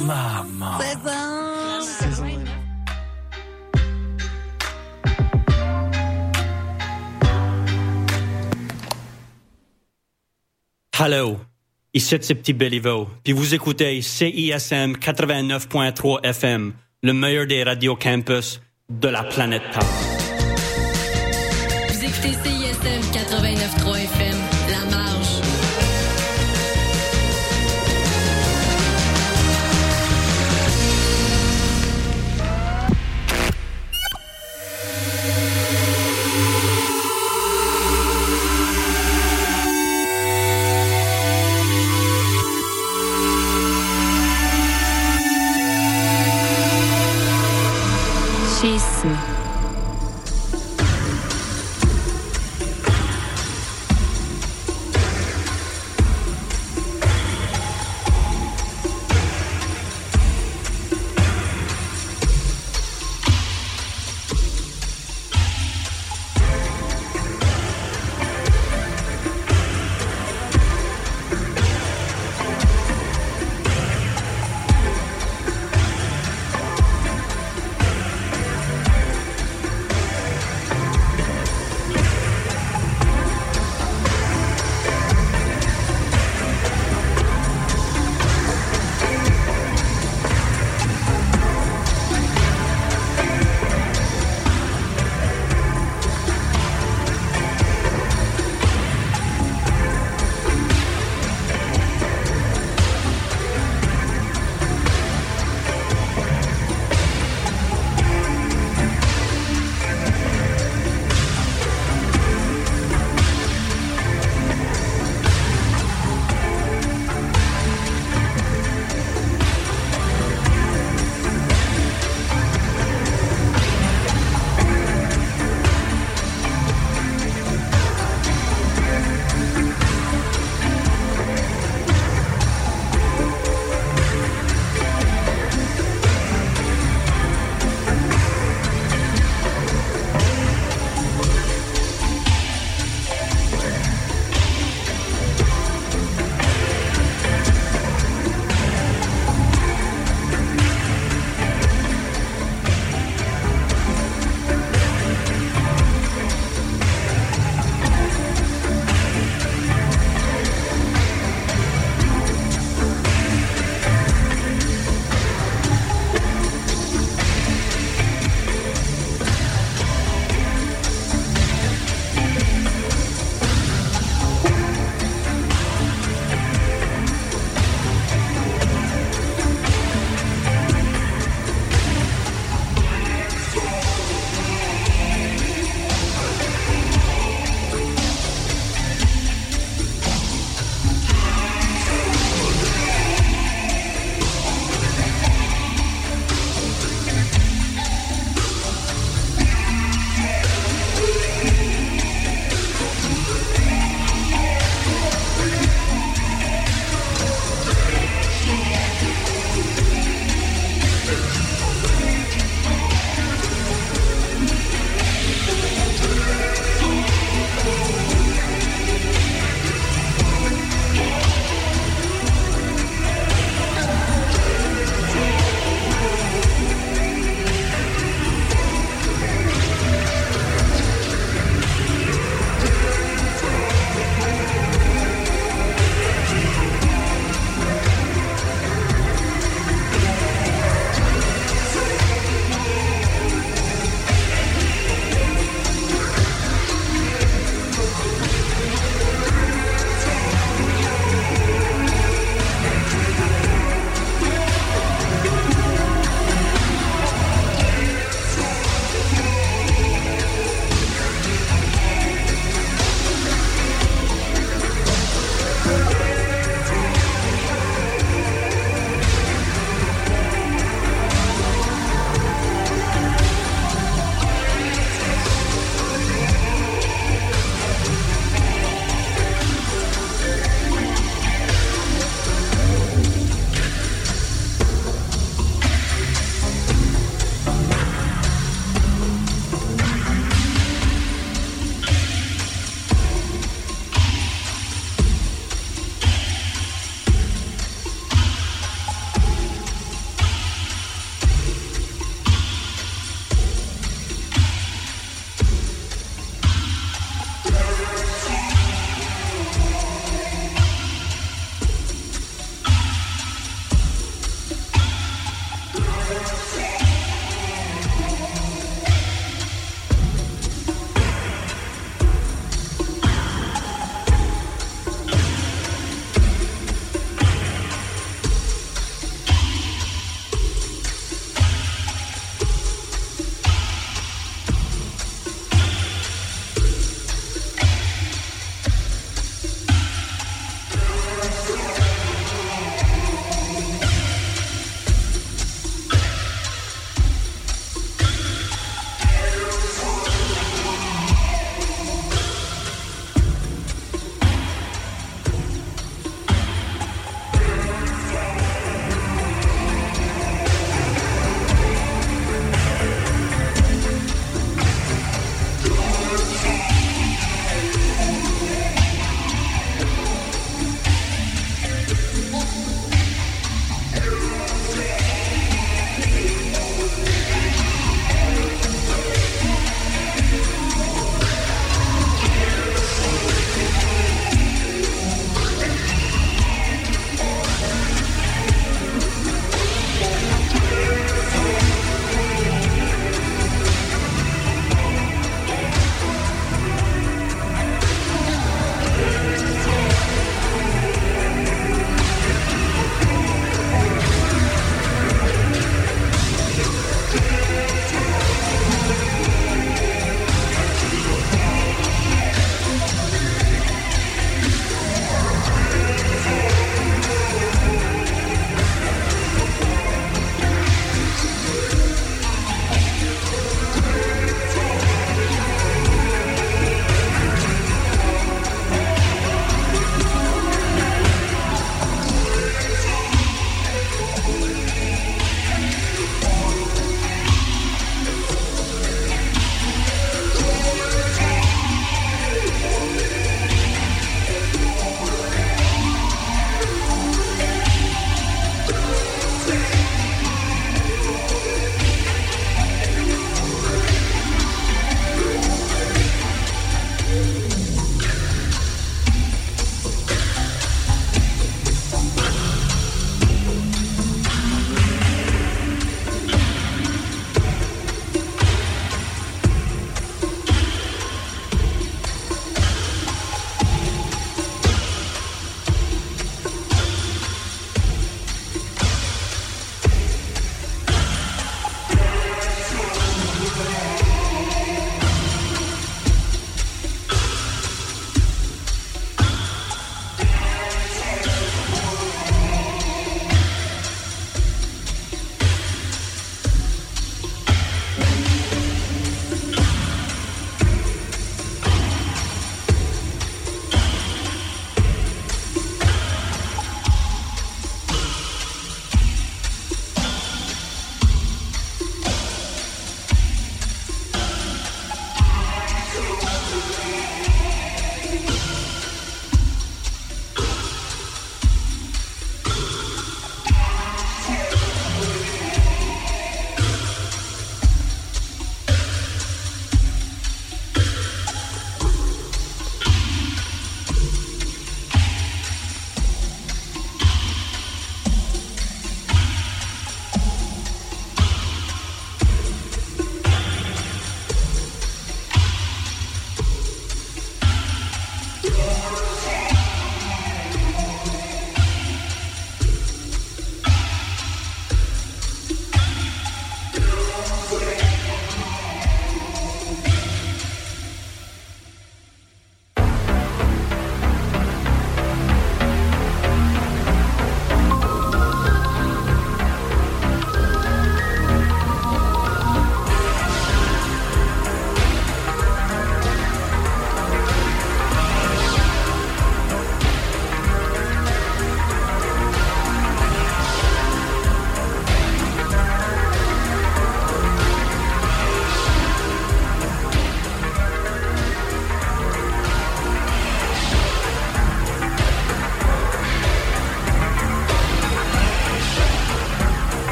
Maman. Hello, ici c'est Petit Béliveau, puis vous écoutez CISM 89.3 FM, le meilleur des radios campus de la planète Terre. Vous écoutez CISM 89.3 FM, La Marge. Schisme.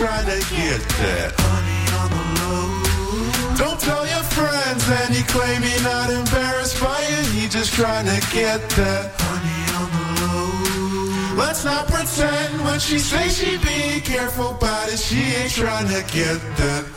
trying to get that honey on the low. Don't tell your friends and he claim he not embarrassed by it, he just trying to get that honey on the low. Let's not pretend when she say she be careful about it, she ain't trying to get that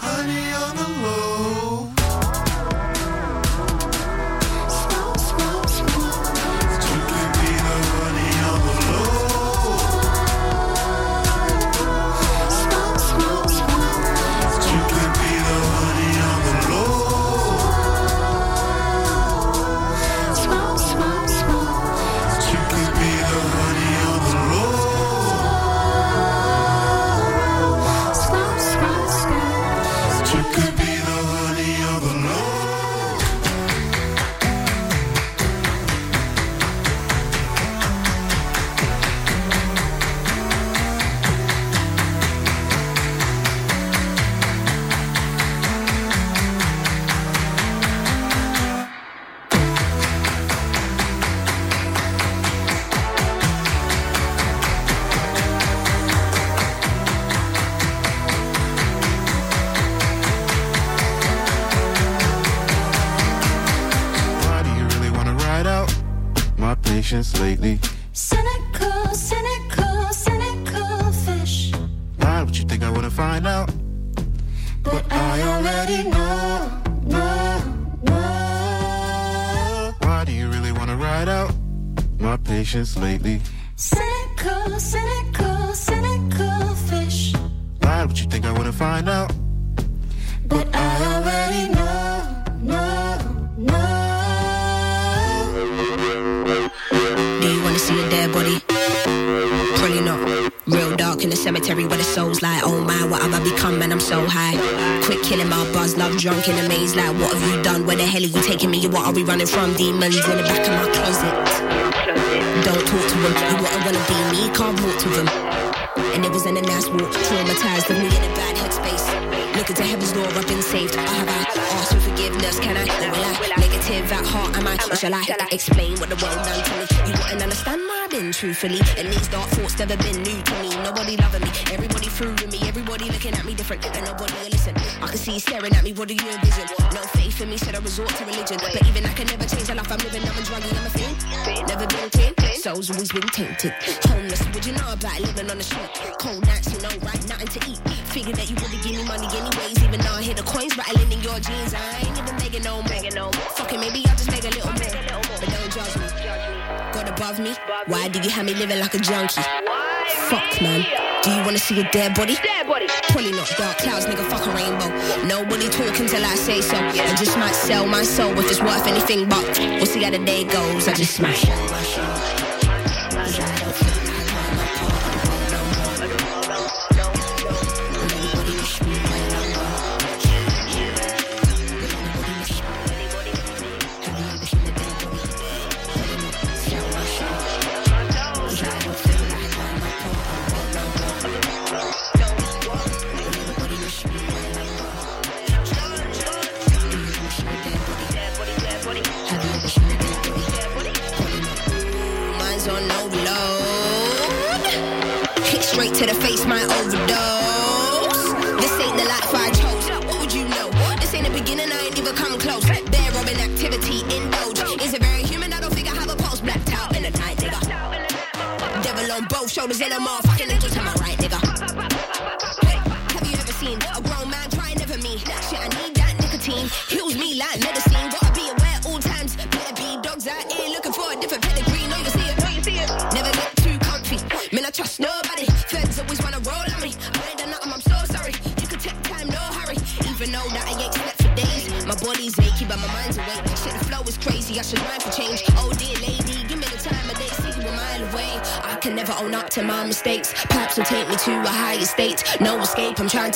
drunk in a maze. Like, what have you done? Where the hell are you taking me? What are we running from? Demons in the back of my closet. Don't talk to them. You wouldn't wanna be me, can't walk to them. And it was in a nice walk, traumatized of me in a bad headspace. Looking to heaven's door, I've been saved. I have I asked for forgiveness? Can I? Will I? Negative at heart, am I? Or shall I explain what the world done to me? You wouldn't understand my been truthfully. And these dark thoughts never been new to me. Nobody loving me, everybody through with me, everybody looking at me different, and nobody listen. I can see you staring at me, what do you envision? No faith in me, said I resort to religion. But even I can never change the life I'm living, I'm a druggie, I'm a fiend. Never been clean, soul's always been tainted. Homeless, would you know about living on the street? Cold nights, you know, right? Nothing to eat. Figured that you would've give me money anyways, even though I hear the coins rattling in your jeans. I ain't even begging no more. Fucking maybe I'll just make a little more. But don't judge me. Above me, why do you have me living like a junkie? Fuck, man. Do you wanna see a dead body? Dead body. Probably not dark clouds, nigga. Fuck a rainbow. Nobody talking till I say so. I just might sell my soul if it's worth anything, but we'll see how the day goes. I just smash.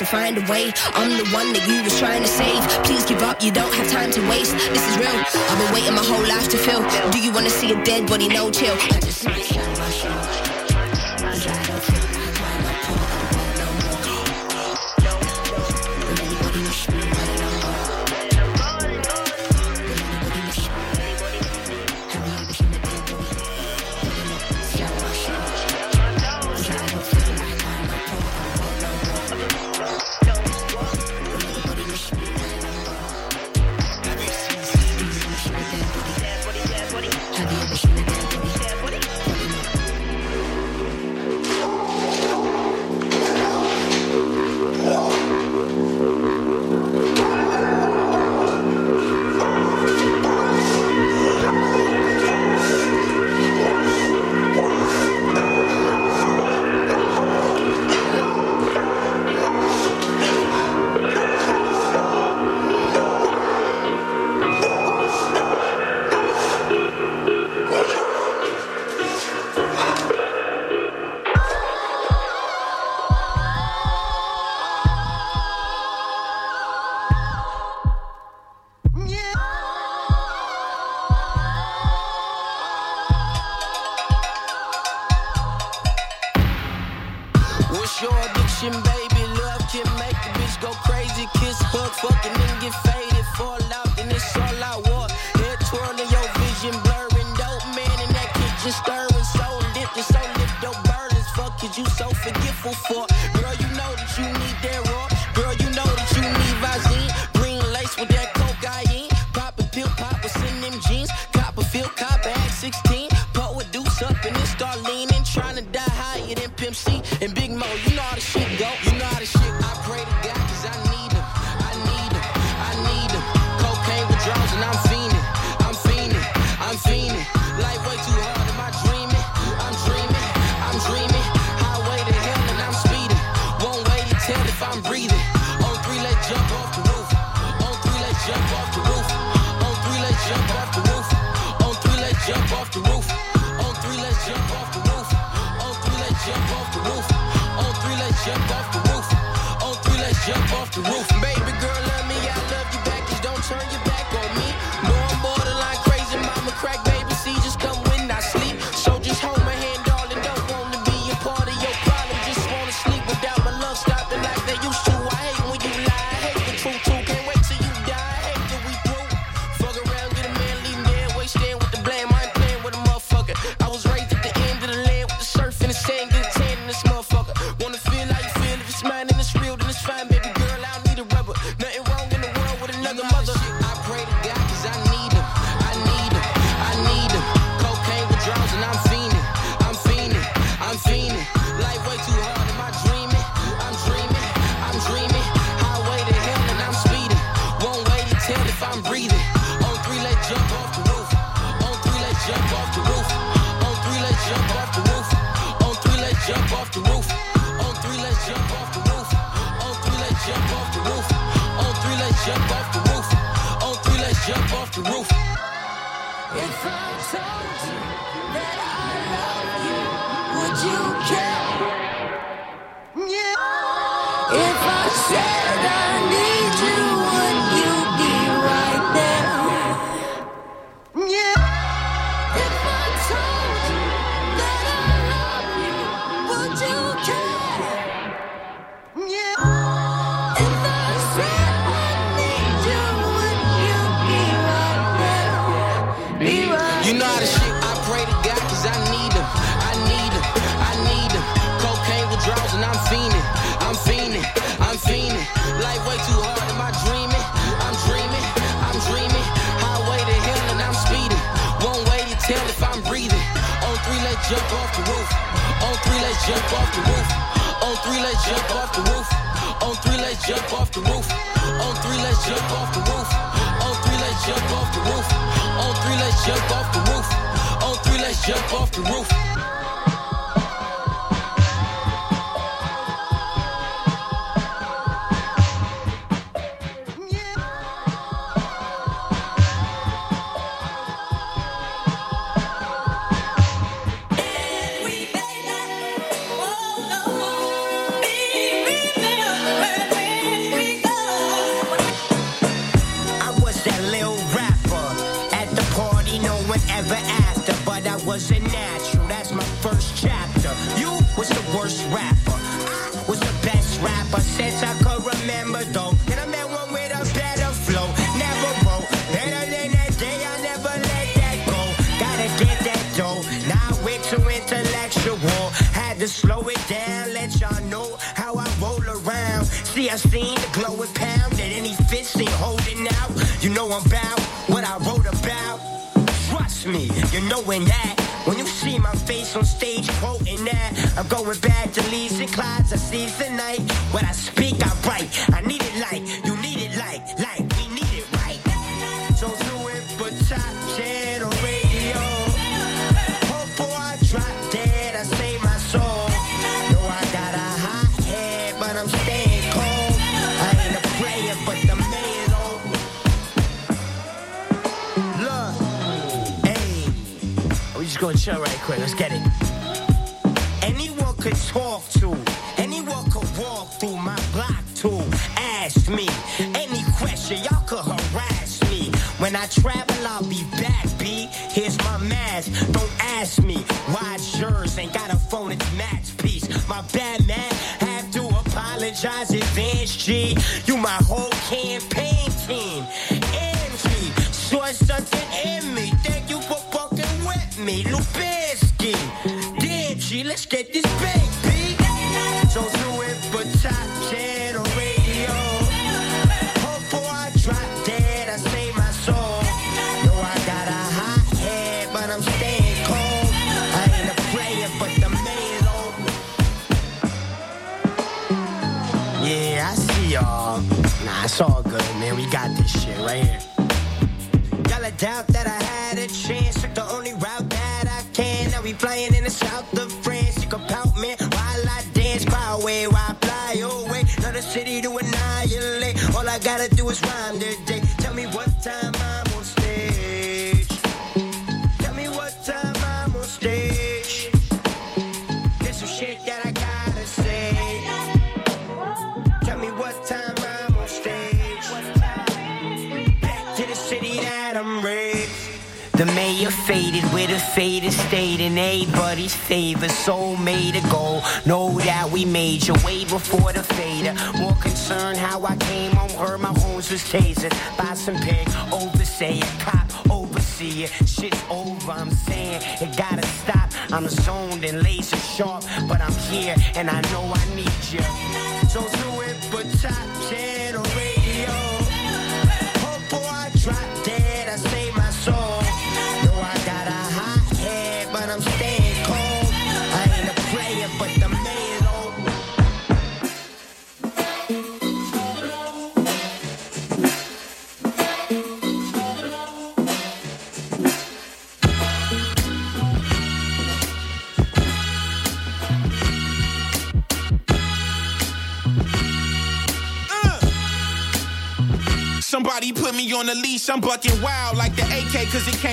Find a way. I'm the one that you was trying to save. Please give up, you don't have time to waste. This is real. I've been waiting my whole life to feel. Do you wanna see a dead body? No chill. I just the roof. On three, let's jump off the roof. On three, let's jump off the roof. On three, let's jump off the roof. On three, let's jump off the roof. Baby.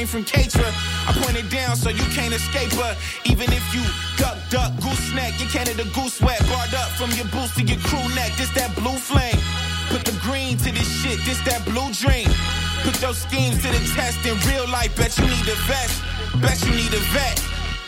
Came from Katra. I point it down so you can't escape her. Even if you duck, duck, goose neck, your Canada goose wet, barred up from your boots to your crew neck. This that blue flame. Put the green to this shit, this that blue dream. Put those schemes to the test in real life, bet you need a vest. Bet you need a vet.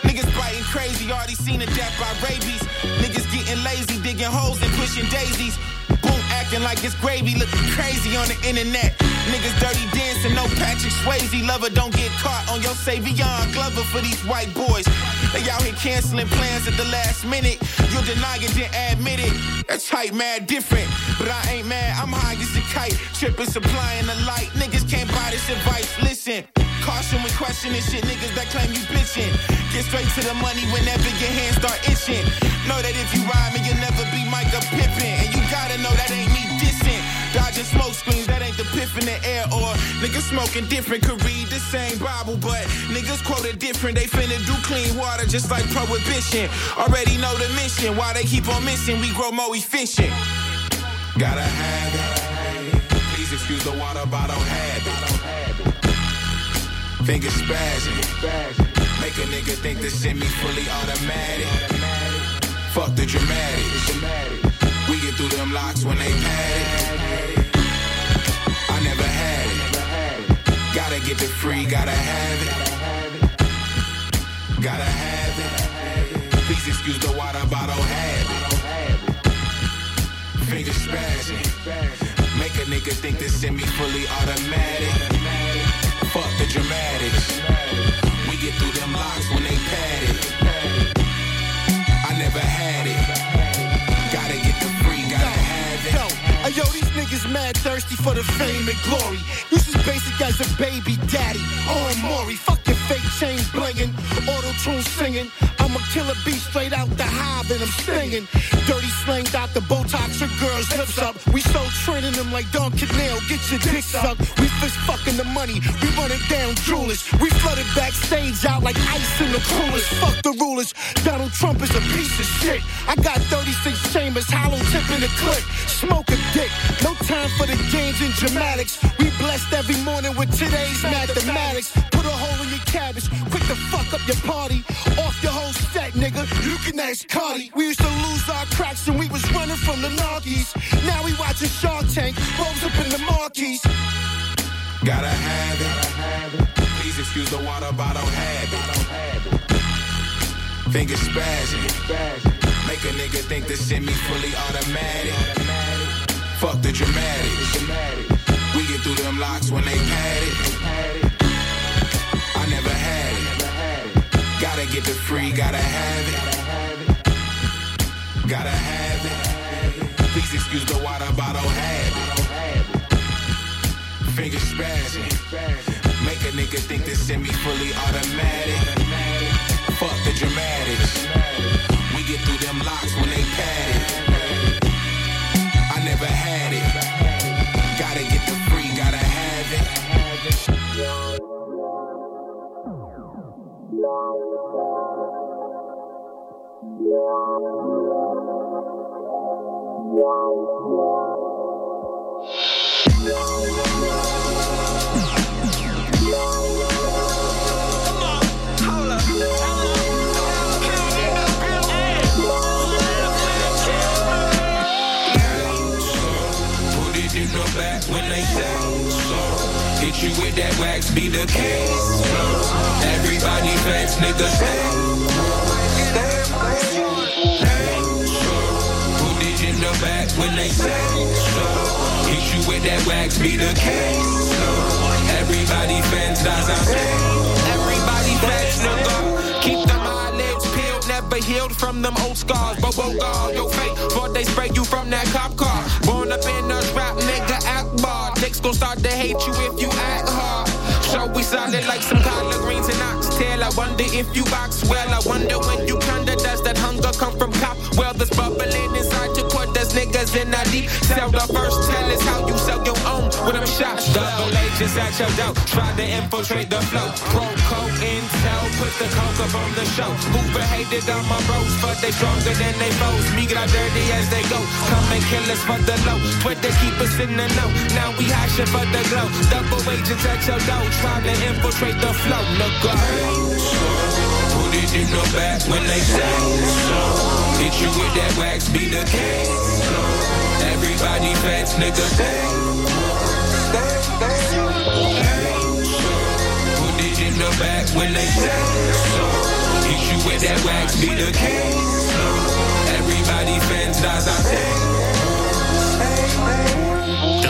Niggas biting crazy, already seen a death by rabies. Niggas getting lazy, digging holes and pushing daisies. Boom, acting like it's gravy, looking crazy on the internet. Niggas dirty dancing, no Patrick Swayze. Lover don't get caught on your Savion Glover for these white boys. They out here canceling plans at the last minute. You deny it, then admit it. That's hype, mad different. But I ain't mad, I'm high as a kite. Tripping, supplying the light. Niggas can't buy this advice. Listen. Caution when questioning shit, niggas that claim you bitchin'. Get straight to the money whenever your hands start itching. Know that if you ride me, you'll never be Micah Pippin. And you gotta know that ain't me dissing. Dodging smoke in the air. Or niggas smoking different, could read the same Bible, but niggas quoted different. They finna do clean water just like prohibition. Already know the mission, why they keep on missing, we grow more efficient. Gotta have it. Please excuse the water bottle habit. Fingers spazzing. Make a nigga think the semi fully automatic. Fuck the dramatics. We get through them locks when they pad Gotta get the free, gotta have it. Gotta have it. Please excuse the water bottle habit. Fingers spazzing. Make a nigga think the semi fully automatic. Fuck the dramatics. We get through them locks when they pad it. I never had it. Gotta get the free, gotta have it. Yo, yo, these niggas mad thirsty for the fame and glory. You basic as a baby daddy. Oh, Maury, fuck your fake chain blingin', auto tune singing. I'm a killer straight out the hive and I'm stinging. Dirty out the Botox, your girls lips up. We so training them like Don Canal, get your dick sucked. We fist fucking the money, we run it down jewelers. We flooded backstage out like ice in the coolers. Fuck the rulers. Donald Trump is a piece of shit. I got 36 chambers, hollow tip in the clip. Smoke a dick, no time for the games and dramatics. We blessed every morning with today's mathematics. Put a hole in your cabbage, quick to fuck up your party. Off your whole set, nigga. You can ask Cardi. We used to lose our cracks and we was running from the Narkies. Now we watching Shark Tank, rolls up in the marquees. Gotta have it. Please excuse the water bottle habit. Fingers spazzing. Make a nigga think the semi fully automatic. Fuck the dramatics. We get through them locks when they pad it. Gotta get the free, gotta have it. Gotta have it. Please excuse the water bottle habit. Fingers spazzing. Make a nigga think the semi fully automatic. Fuck the dramatics. We get through them locks when they pad it. I never had it. Back when they say so. Hit you with that wax, be the case. Everybody fence, nigga. Put it in the back when they say so. Hit you with that wax, be the case. Everybody fence, that's I say. Everybody fence, nigga. Keep them eyelids peeled, never healed from them old scars. Bobo guard your fate, before they spray you from that cop car. Born up in a rap, nigga, act bar. Dicks gon' start to hate you if you act hard. So we solid like some collard greens and I wonder if you box well. I wonder when you kinda does that hunger come from cop? Well, there's bubbling inside. Niggas in that deep. Sell the first tell us how you sell your own with them shots. Double agents at your door. Try to infiltrate the flow. Proco intel, put the coke up on the show. Hoover hated on my bros, but they stronger than they foes. Me get out dirty as they go. Come and kill us for the low. Twitter keep us in the know. Now we hashing for the glow. Double agents at your door. Trying to infiltrate the flow. Look go. Put it in the back when they say so. Hit you with that wax, be the case. Everybody fence, nigga, stay. Put it in the back when they say so. Hit you with that wax, be the case. Everybody that's I D's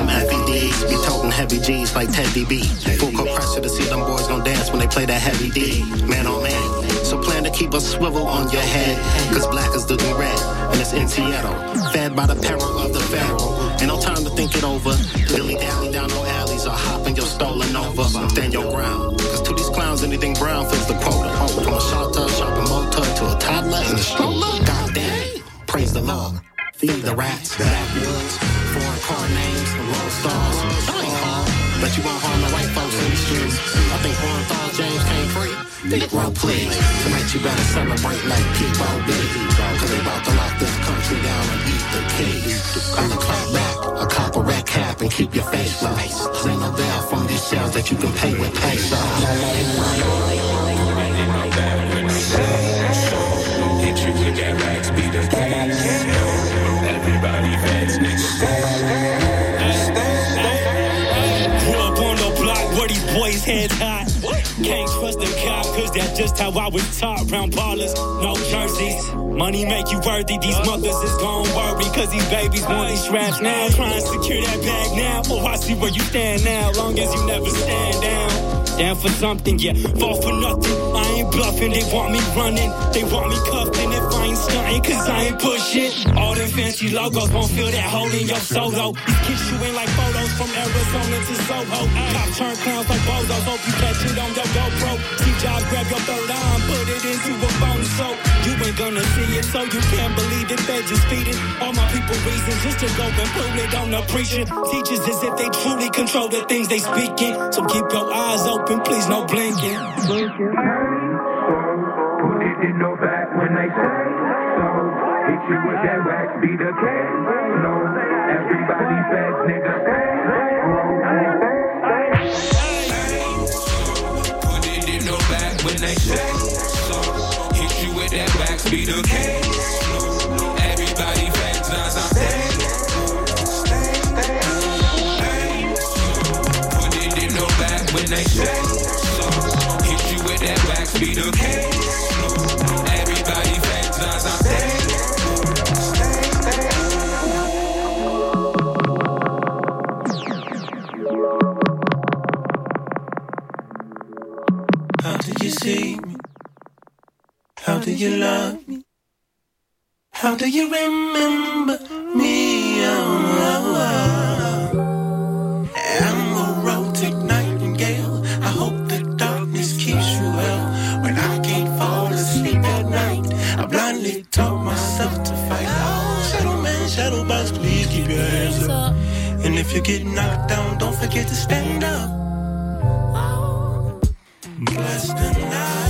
be toting heavy G's like Teddy B. Full court pressure to see them boys gon' dance when they play that heavy D. Man on man. So plan to keep a swivel on your head. Cause black is the red. And it's in Seattle. Fed by the peril of the pharaoh. Ain't no time to think it over. Dilly dally down no alleys or hopping your stolen over. Stand your ground. Cause to these clowns, anything brown fits the quota. From a shelter, shopping motor to a toddler in a stroller. God damn. Praise the Lord. Feed the rats, the backwoods, foreign car names, the road stars. That ain't hard. but you won't harm the white folks in the streets. I think Orenthal James came free. Negro, please. Tonight you better celebrate like people be. Cause they about to lock this country down and eat the keys. On the clap back, a copper red cap and keep your face low. Ring a bell from these shells that you can pay with pesos. Hit you with that wax, be the case. Fence, Grew up on the block where these boys heads hot. Can't trust the cop, cause that's just how I was taught. Round ballers, no jerseys. Money make you worthy. These mothers is gon' worry, cause these babies want these straps now. Trying to secure that bag now. Oh, I see where you stand now. Long as you never stand down. Down for something, yeah. Fall for nothing. I ain't bluffing. They want me running. They want me cuffed. And if I ain't stunting, cause I ain't pushing. All them fancy logos won't fill that hole in your solo. These kids shooting like photos from Arizona to Soho. Cops turn clowns like bozos. Hope you catch it on your GoPro. Steve Jobs grab your third arm, put it into a phone so you ain't gonna see it. So you can't believe it. They just feed it. All my people reasons just to go and put it on the preacher. Teachers as if they truly control the things they speaking. So keep your eyes open, please, no blinking. It in the back when they say so. Hit you with that wax, be the case. No, everybody fast, nigga. It in the back when they say so. Hit you with that wax, be the case. be the case. Everybody fake John's on stage. How did you see me? How do you love me? How do you remember me? Taught to fight. Shadow man, shadow box, please keep your hands up. And if you get knocked down, don't forget to stand up. Bless the night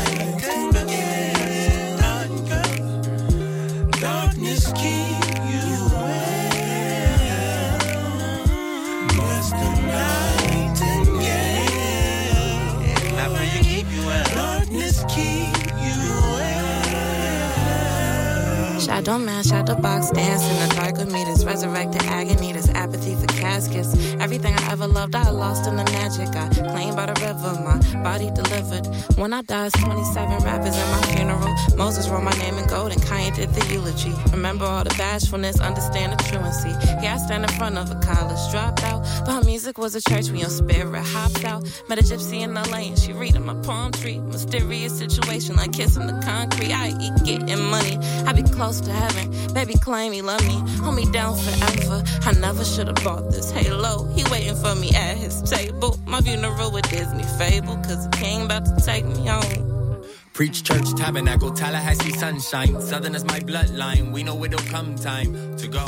well. Shadow man, the box, dance in the dark with me. This resurrected agony, this apathy for caskets. Everything I ever loved, I lost in the magic. I claimed by the river, my body delivered. When I died, 27 rappers at my funeral. Moses wrote my name in gold and Kanye did the eulogy. Remember all the bashfulness, understand the truancy. Here I stand in front of a college dropout. But her music was a church when your spirit hopped out. Met a gypsy in LA and she reading my palm tree. Mysterious situation like kissing the concrete. I eat getting money. I be close to heaven. Baby claim he love me. Hold me down forever. I never should have bought this halo. He waiting for me at his table. My funeral with Disney fable. Cause the king about to take me home. Preach church, tabernacle, Tallahassee sunshine. Southern is my bloodline. We know it'll come time to go.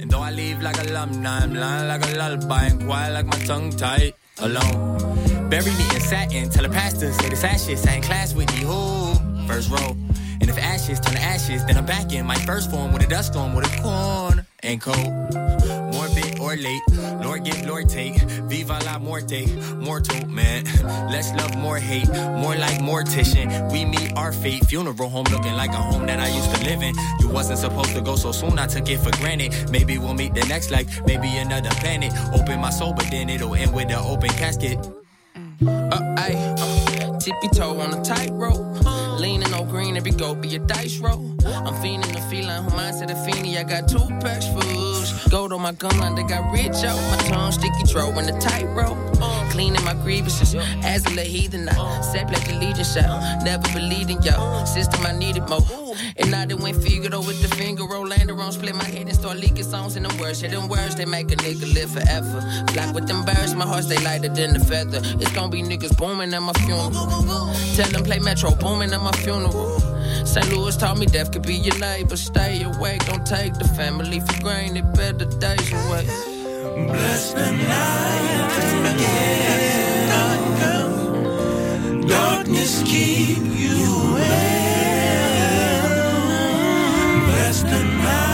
And though I leave like alumni, I'm lying like a lullaby and quiet like my tongue tied alone. Bury me in satin, tell the pastor, say the ashes, I in class with you. Who? First row. And if ashes turn to ashes, then I'm back in my first form with a dust storm with a corn and cold. Morbid or late, Lord get Lord take. Viva la muerte, mortal man. Less love, more hate, more like mortician. We meet our fate. Funeral home looking like a home that I used to live in. You wasn't supposed to go so soon, I took it for granted. Maybe we'll meet the next life, maybe another planet. Open my soul, but then it'll end with an open casket. Uh, ayy, uh, tippy toe on a tightrope. Leaning on green, every go be a dice roll. I'm feeling the feeling, who minds to the feeny. I got two packs fools. Gold on my gun, line, they got rich out. My tongue sticky, throw in the tightrope. Cleaning my grievances. As a heathen, I said, like the legion shout. Never believed in y'all. System, I needed more. And I done went Figaro with the finger roll, lander on, split my head and start leaking songs in them words. Yeah, them words, they make a nigga live forever. Flock with them birds, my heart stay lighter than the feather. It's gonna be niggas booming at my funeral. Tell them play Metro Boomin at my funeral. St. Louis taught me death could be your neighbor. Stay awake, don't take the family for granted. Better days away. Bless the night and again. Darkness keep you well. Bless the night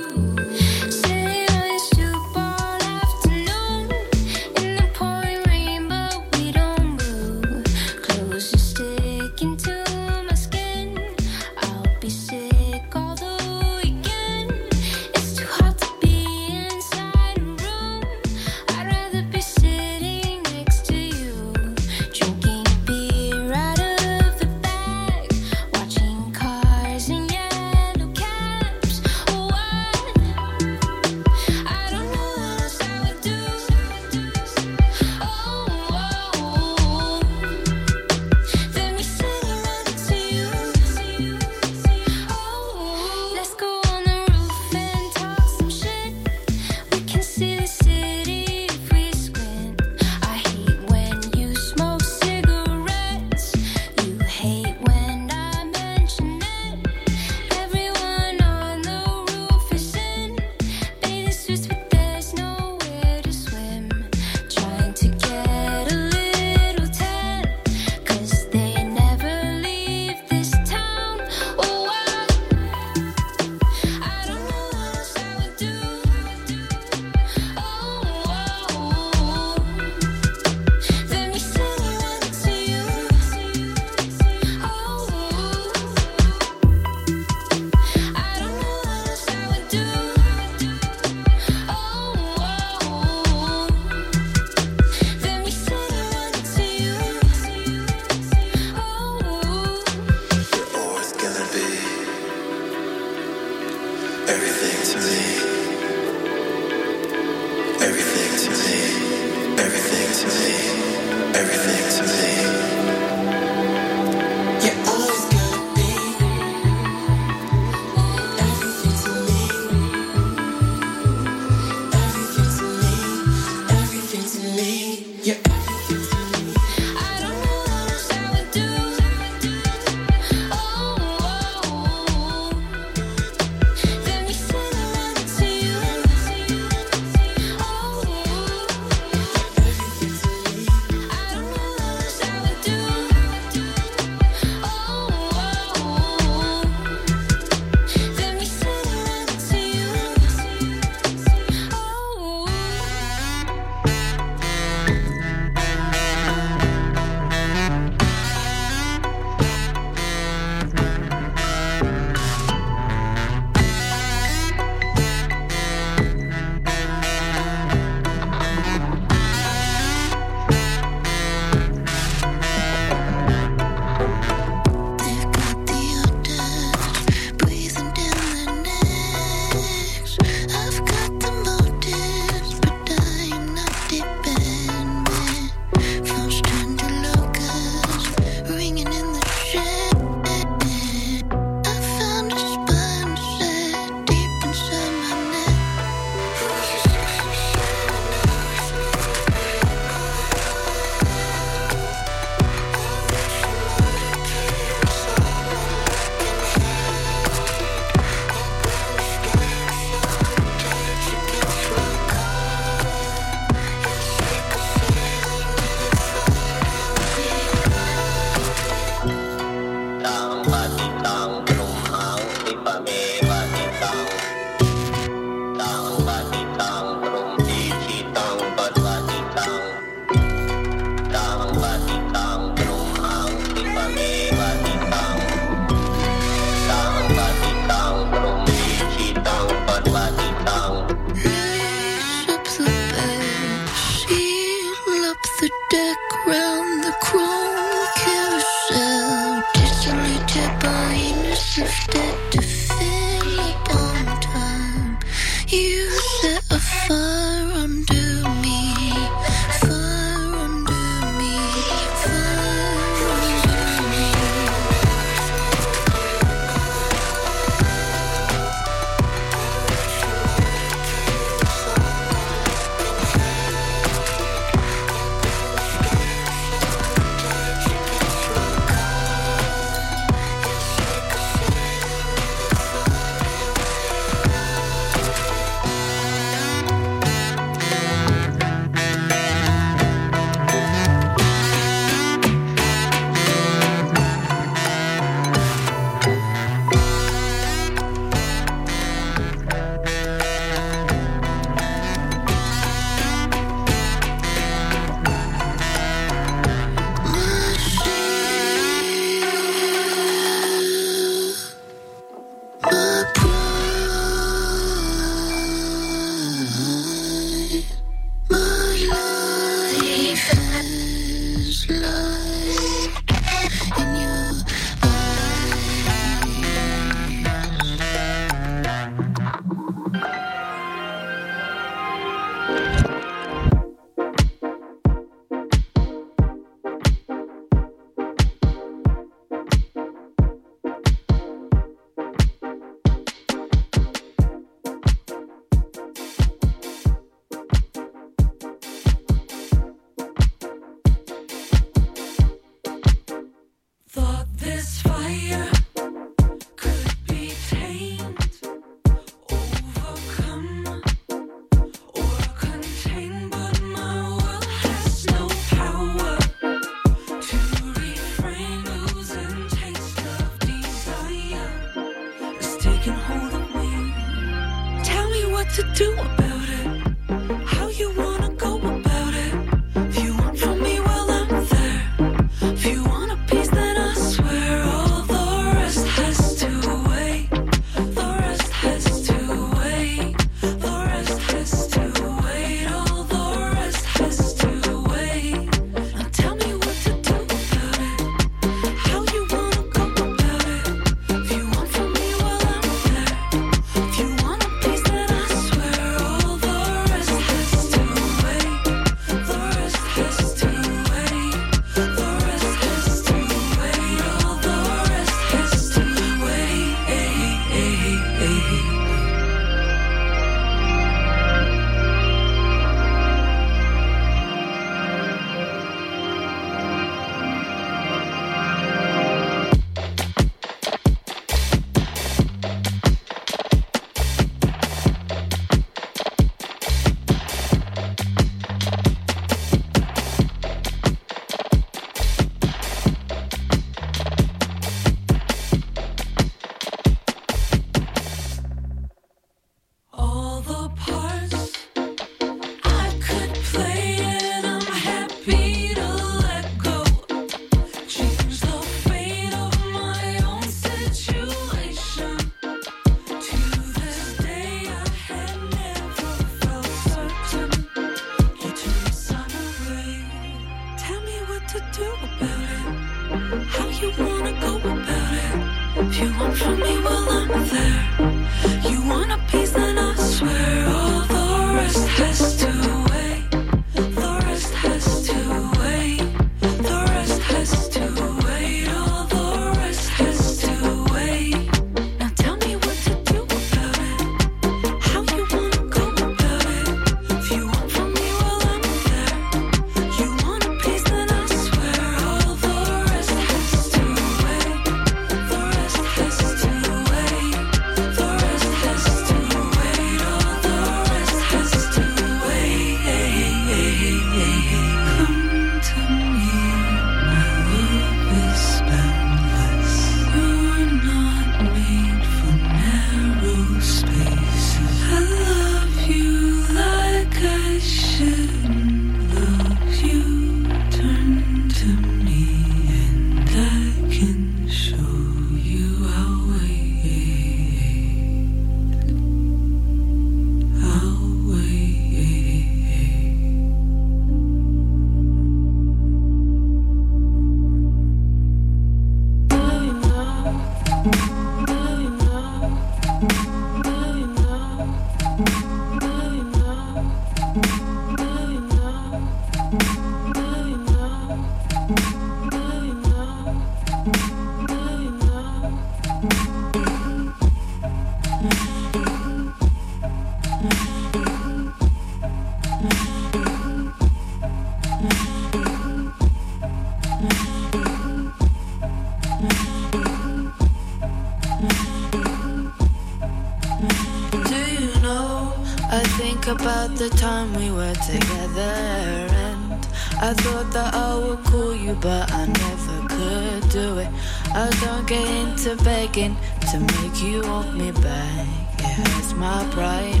about the time we were together, and I thought that I would call you, but I never could do it. I don't get into begging to make you want me back. Yeah, it's my pride.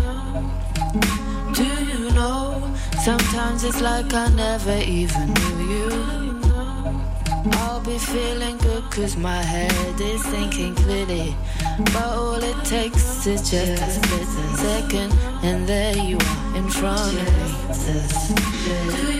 Do you know? Sometimes it's like I never even knew you. I'll be feeling good cause my head is thinking clearly. But all it takes is just a second, and there you are in front of me.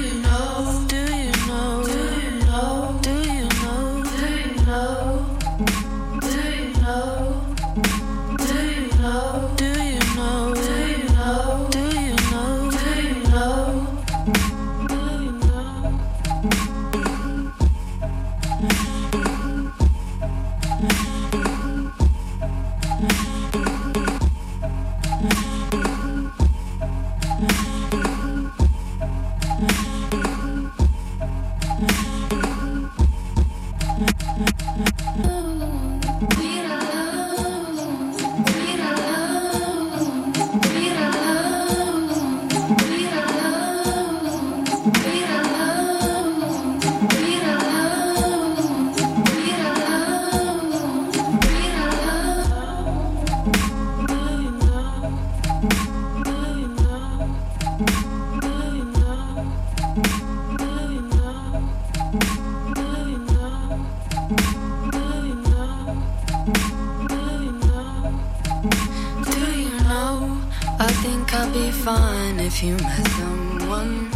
You met someone.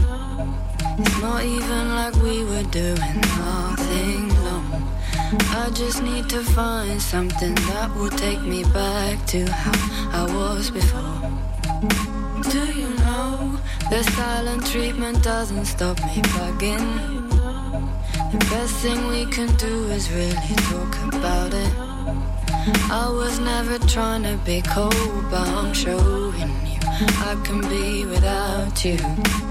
It's not even like we were doing nothing long. I just need to find something that will take me back to how I was before. Do you know? The silent treatment doesn't stop me bugging. The best thing we can do is really talk about it. I was never trying to be cold, but I'm showing I can be without you.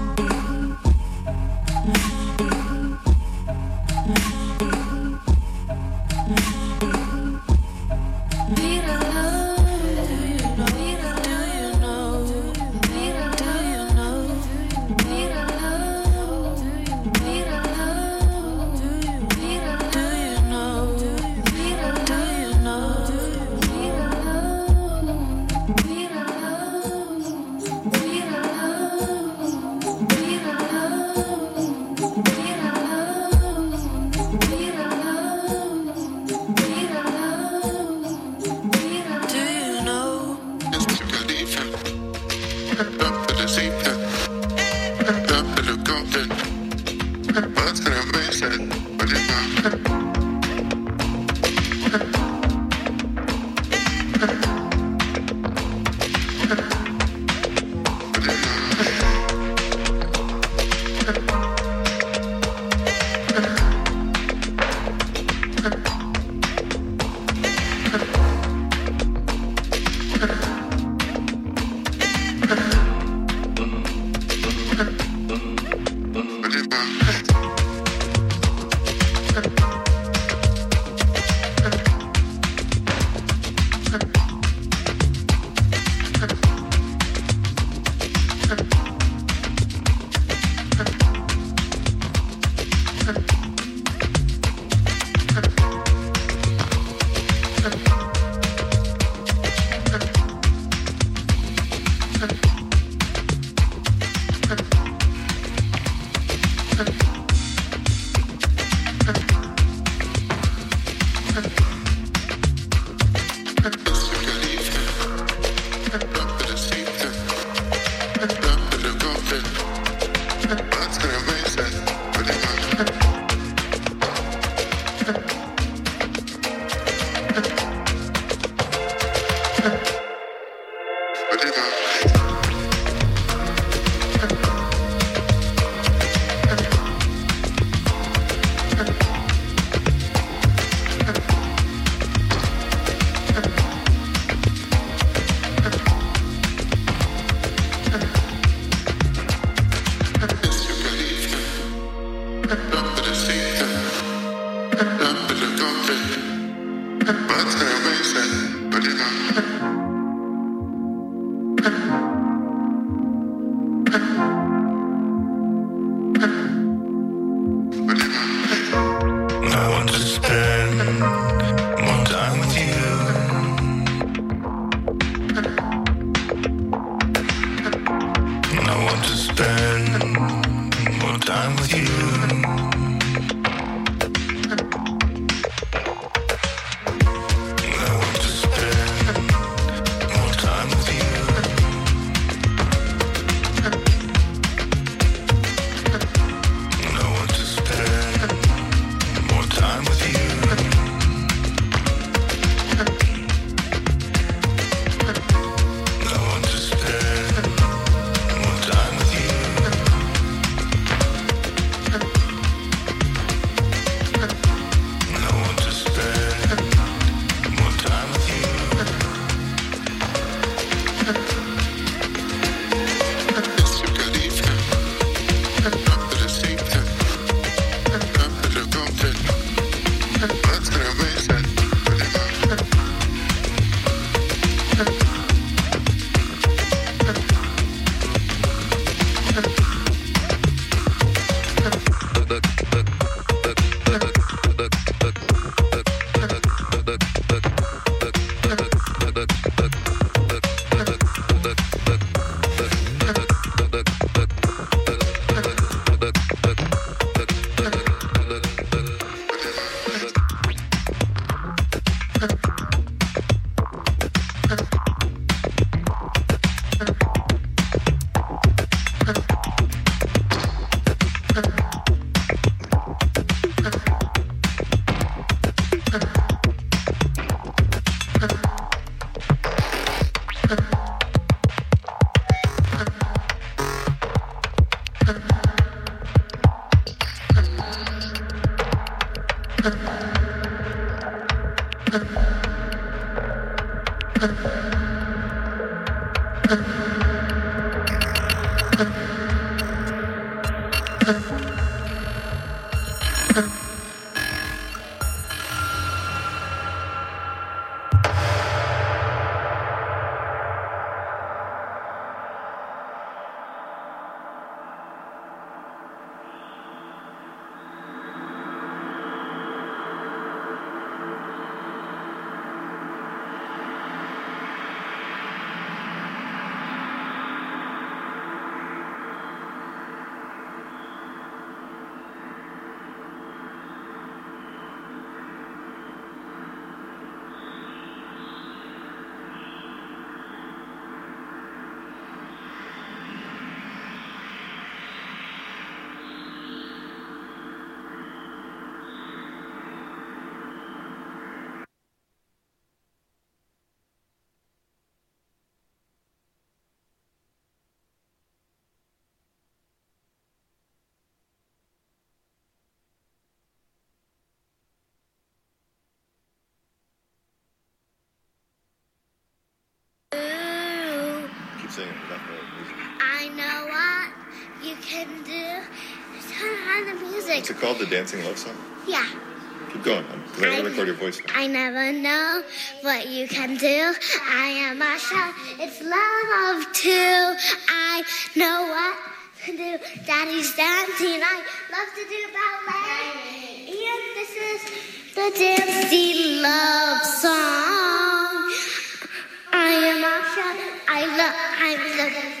What's it called? The Dancing Love Song? Yeah. Keep going. Because I gotta record your voice now. I never know what you can do. I am a shot. It's love of two. I know what to do. Daddy's dancing. I love to do ballet. And this is the dancing love song.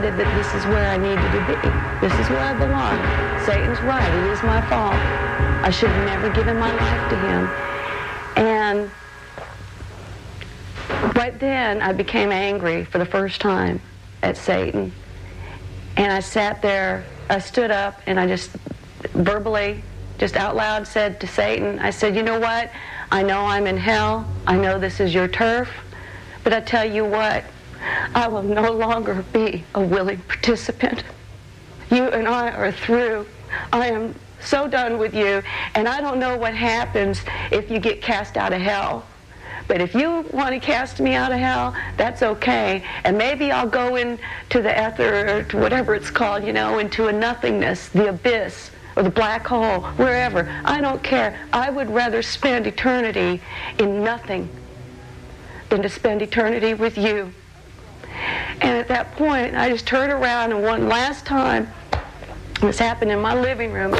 decided that this is where I needed to be. This is where I belong. Satan's right. It is my fault. I should have never given my life to him. And right then, I became angry for the first time at Satan. And I sat there, I stood up, and I just verbally, just out loud said to Satan, I said, you know what? I know I'm in hell. I know this is your turf. But I tell you what, I will no longer be a willing participant. You and I are through. I am so done with you, and I don't know what happens if you get cast out of hell. But if you want to cast me out of hell, that's okay. And maybe I'll go into the ether or to whatever it's called, you know, into a nothingness, the abyss, or the black hole, wherever. I don't care. I would rather spend eternity in nothing than to spend eternity with you. And at that point, I just turned around and one last time, this happened in my living room.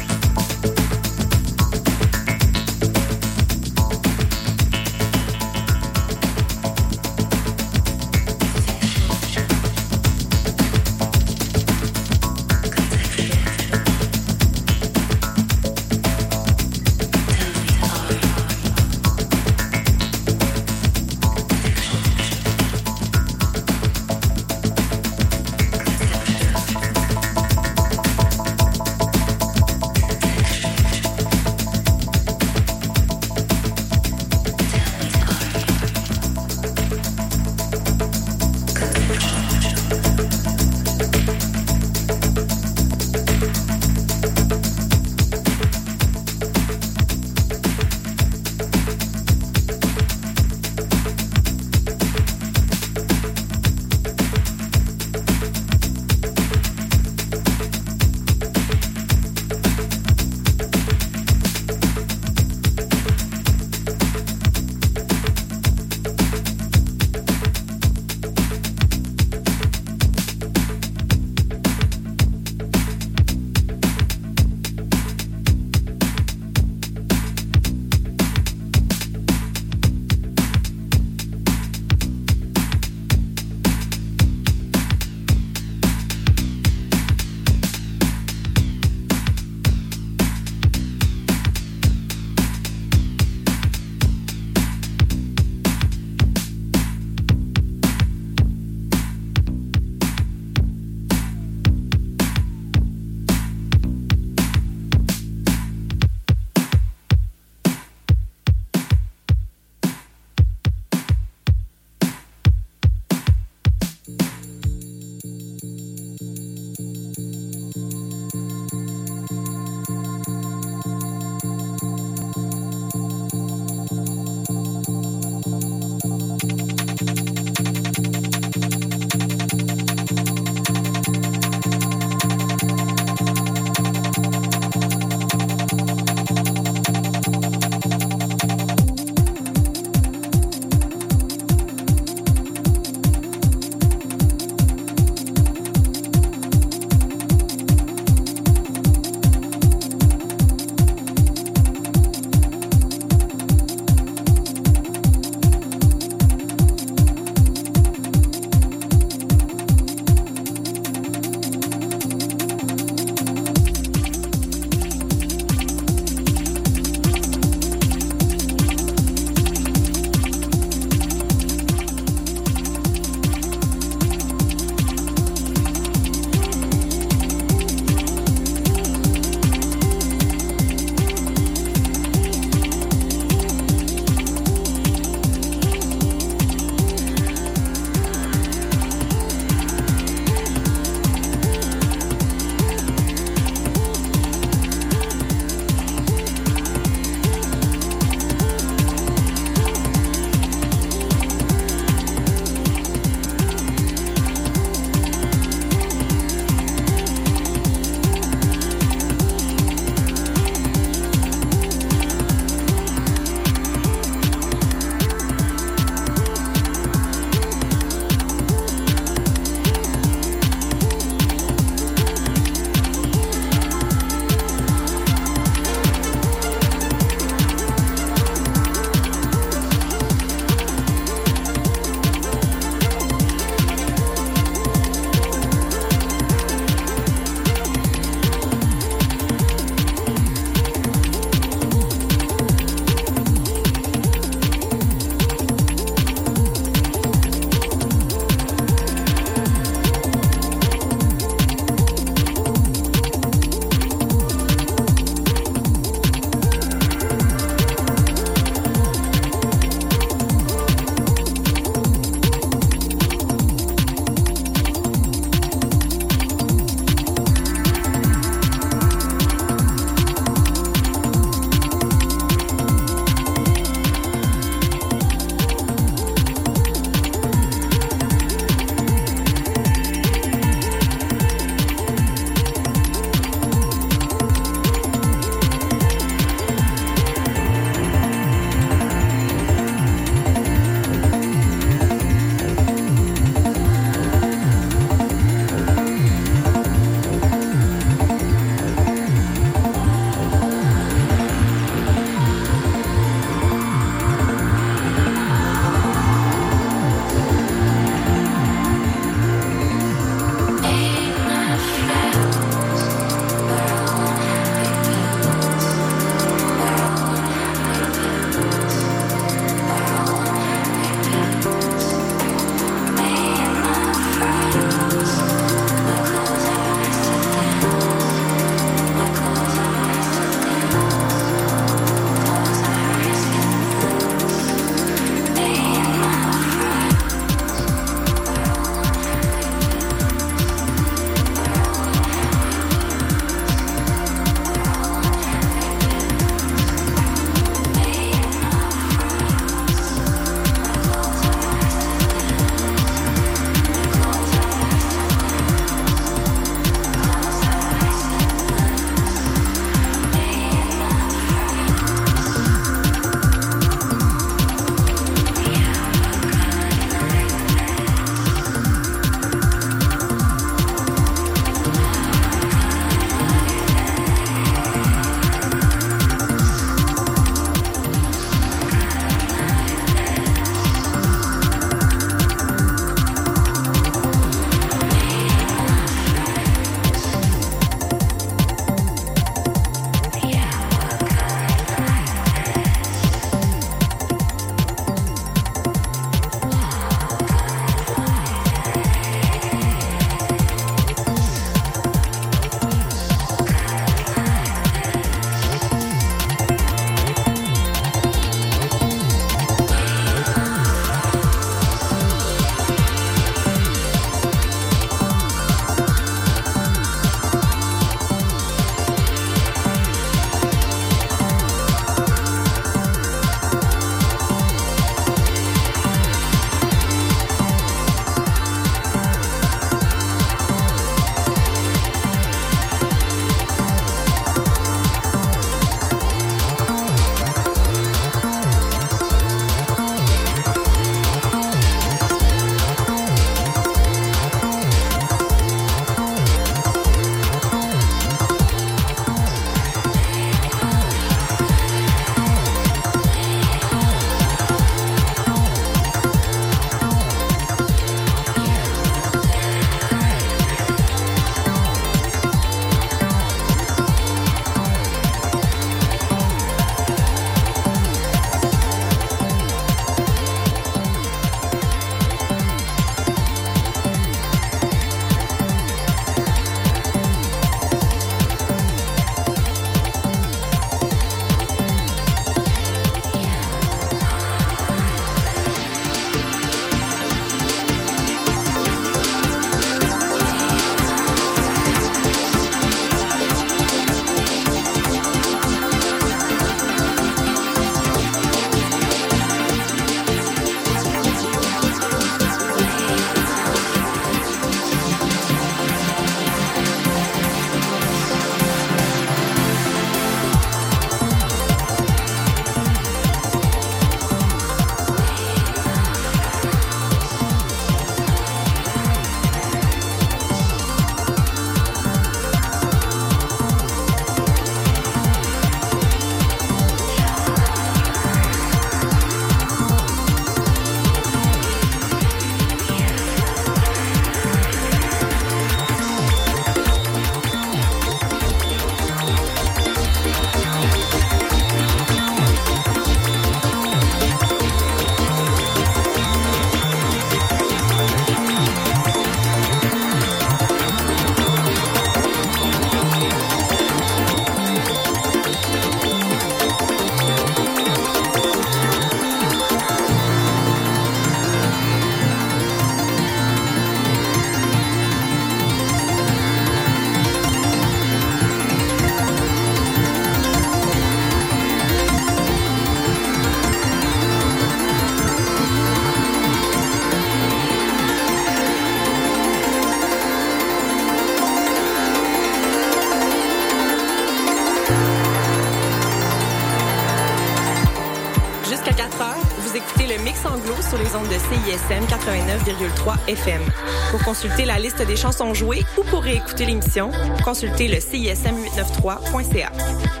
CISM 89,3 FM. Pour consulter la liste des chansons jouées ou pour réécouter l'émission, consultez le CISM893.ca.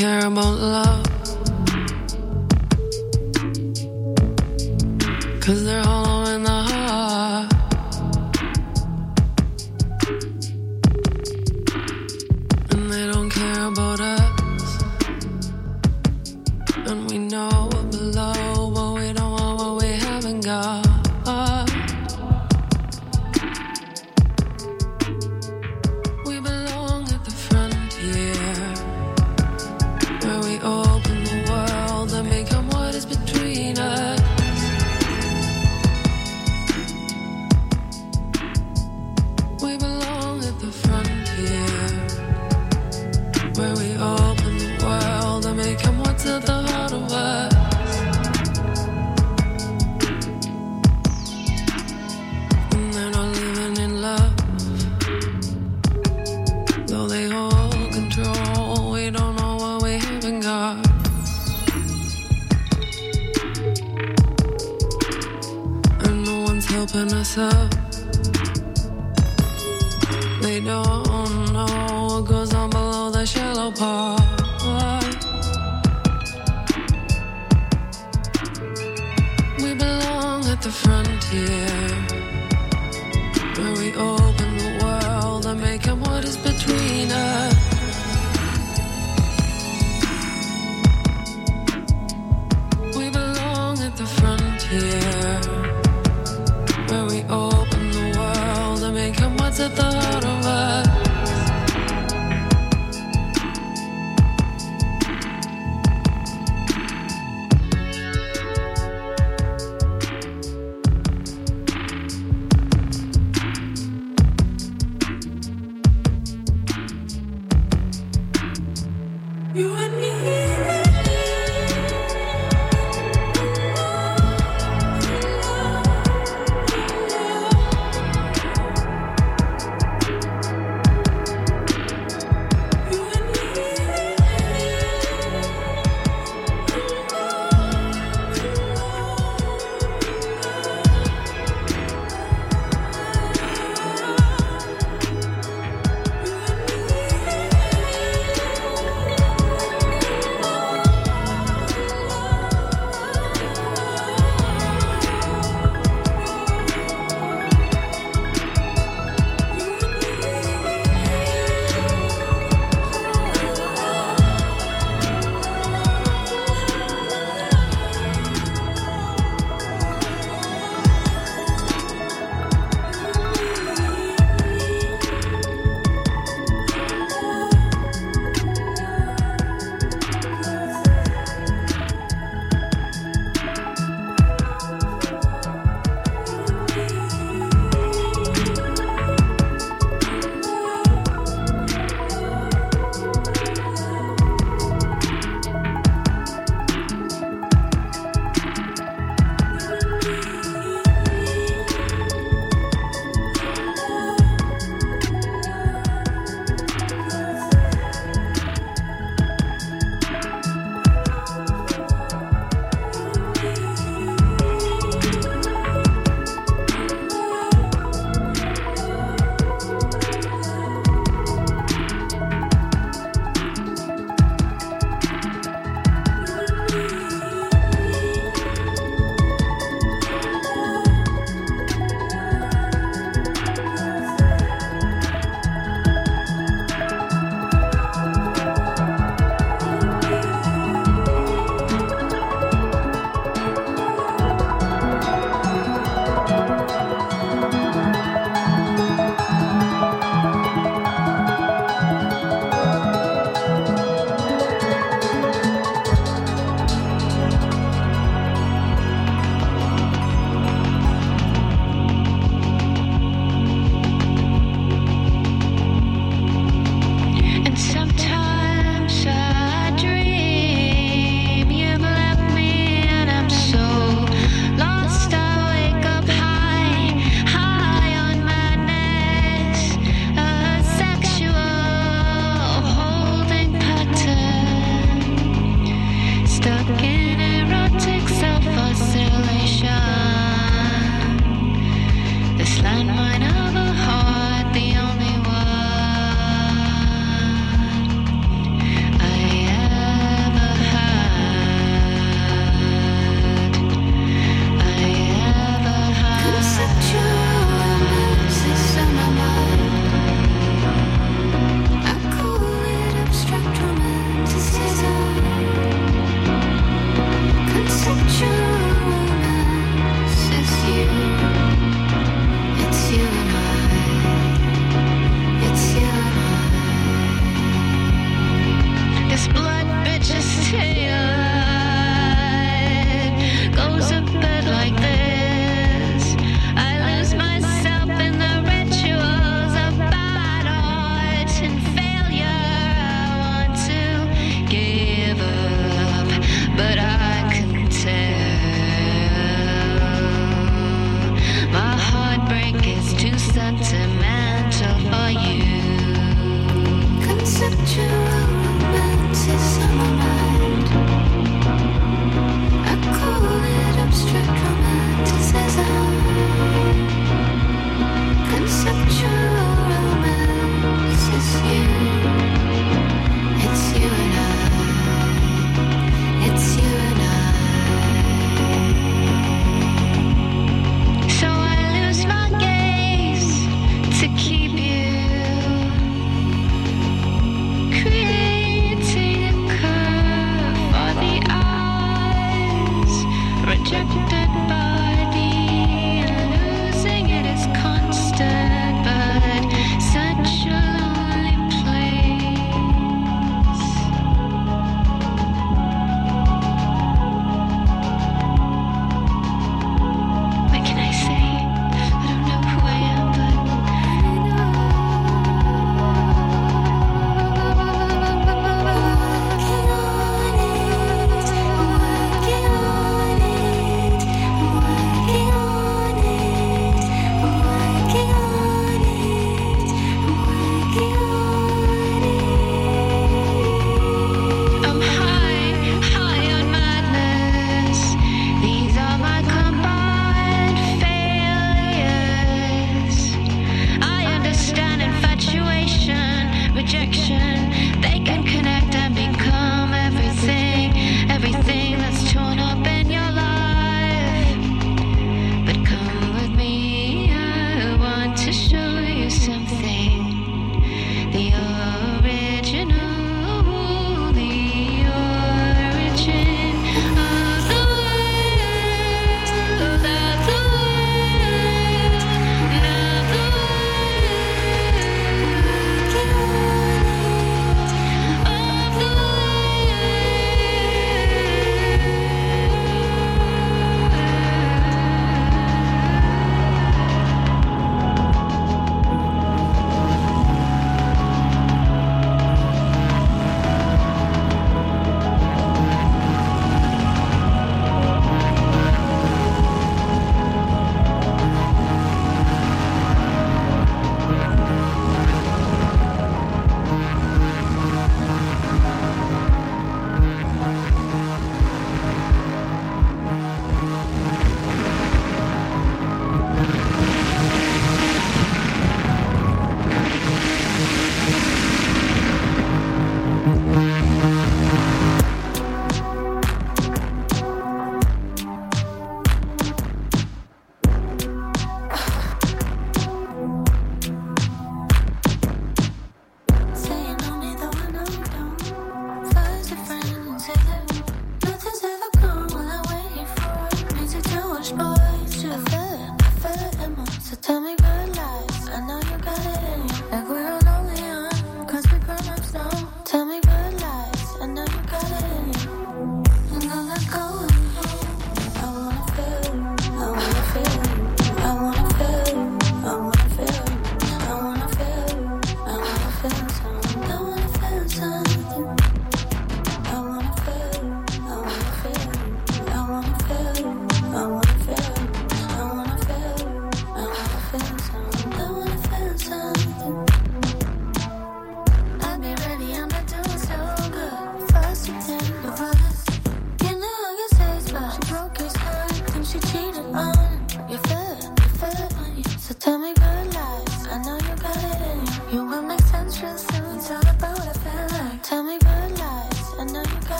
care about love.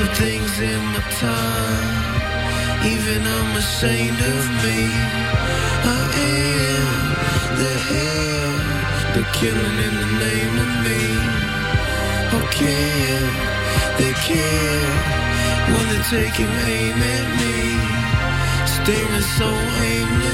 of things in my time. Even I'm ashamed of me. I am the hell, the killing in the name of me. How can they care when they're taking aim at me? Staring so aimless.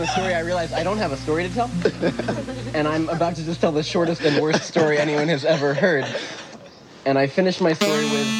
the story, I realized I don't have a story to tell. and I'm about to just tell the shortest and worst story anyone has ever heard. And I finished my story with.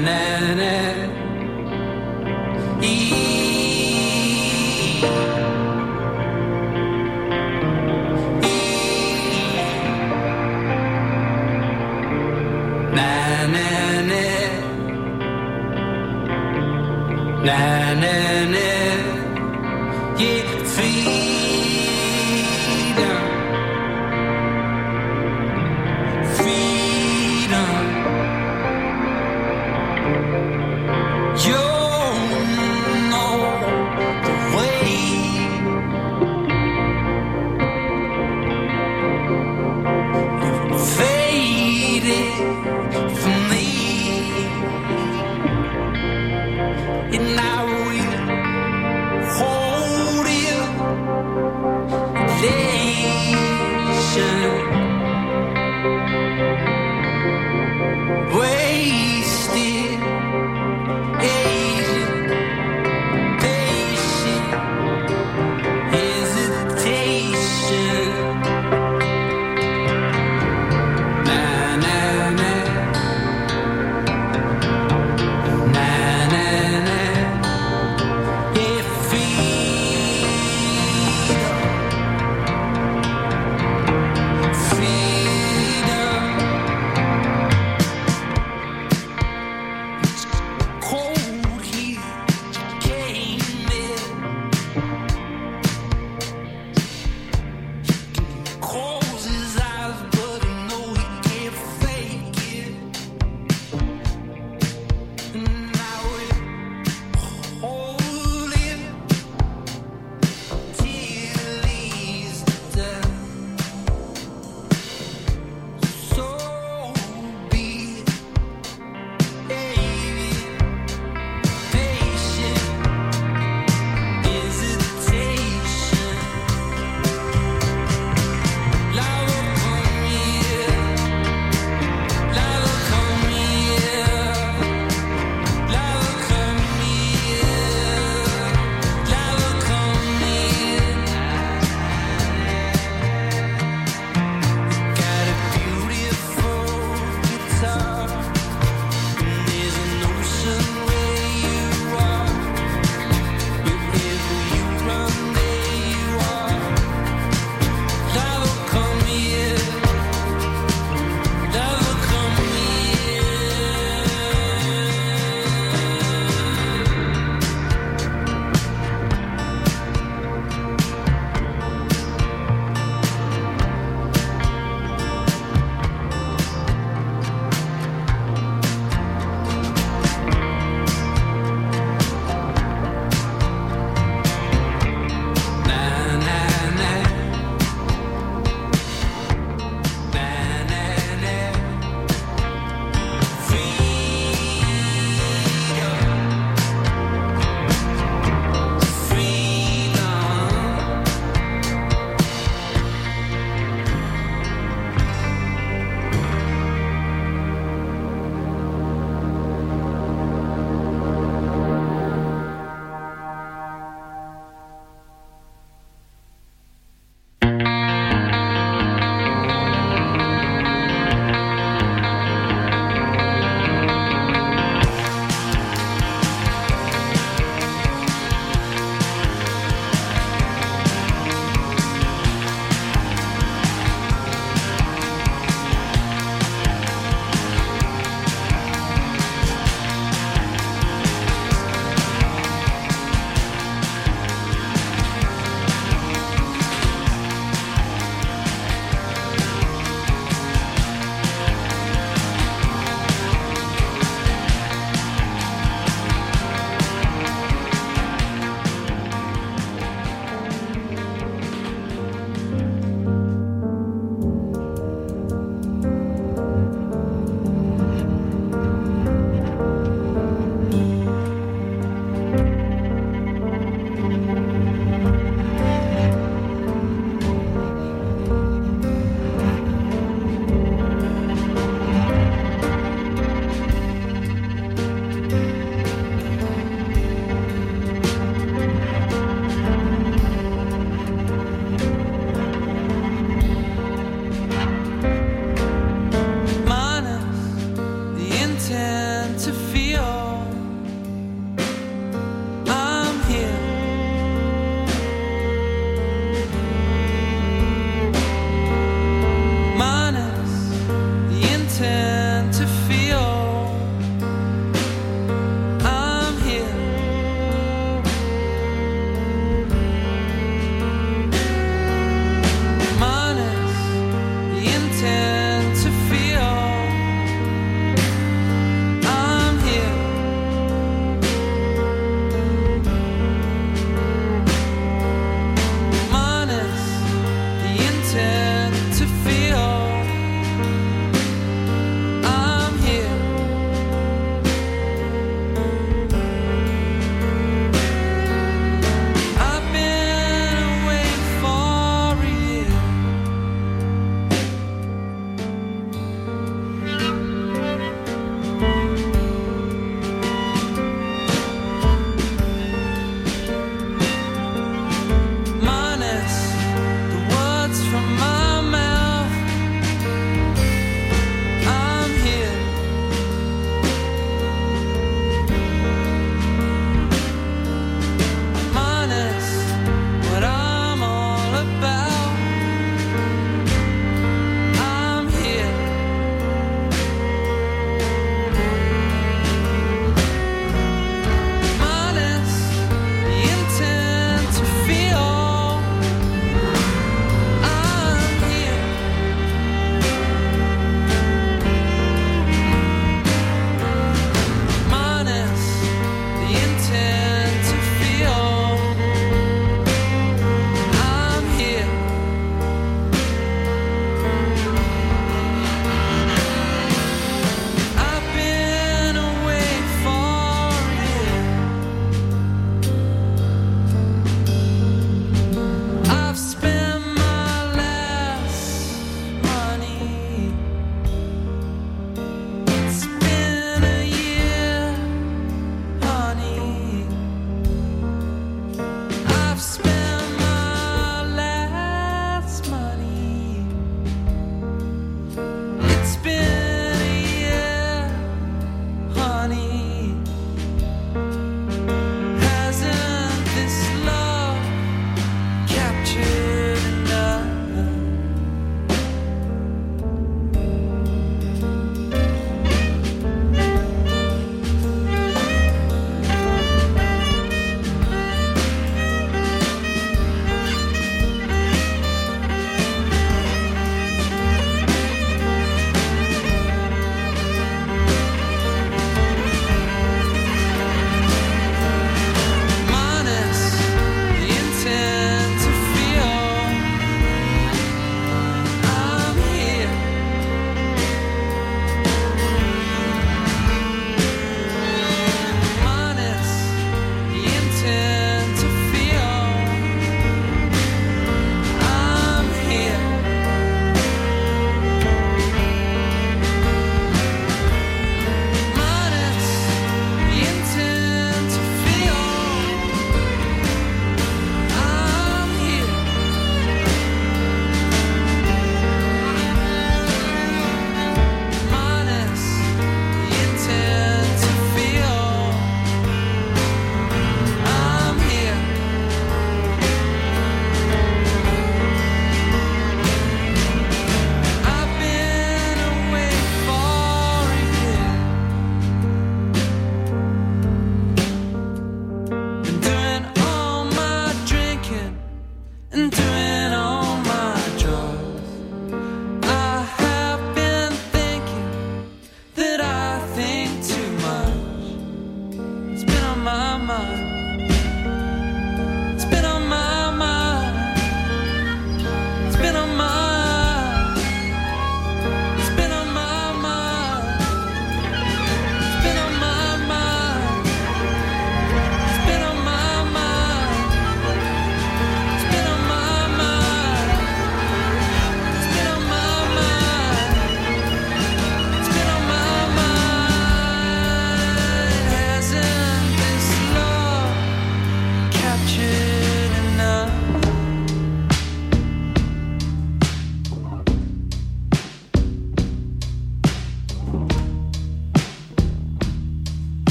Na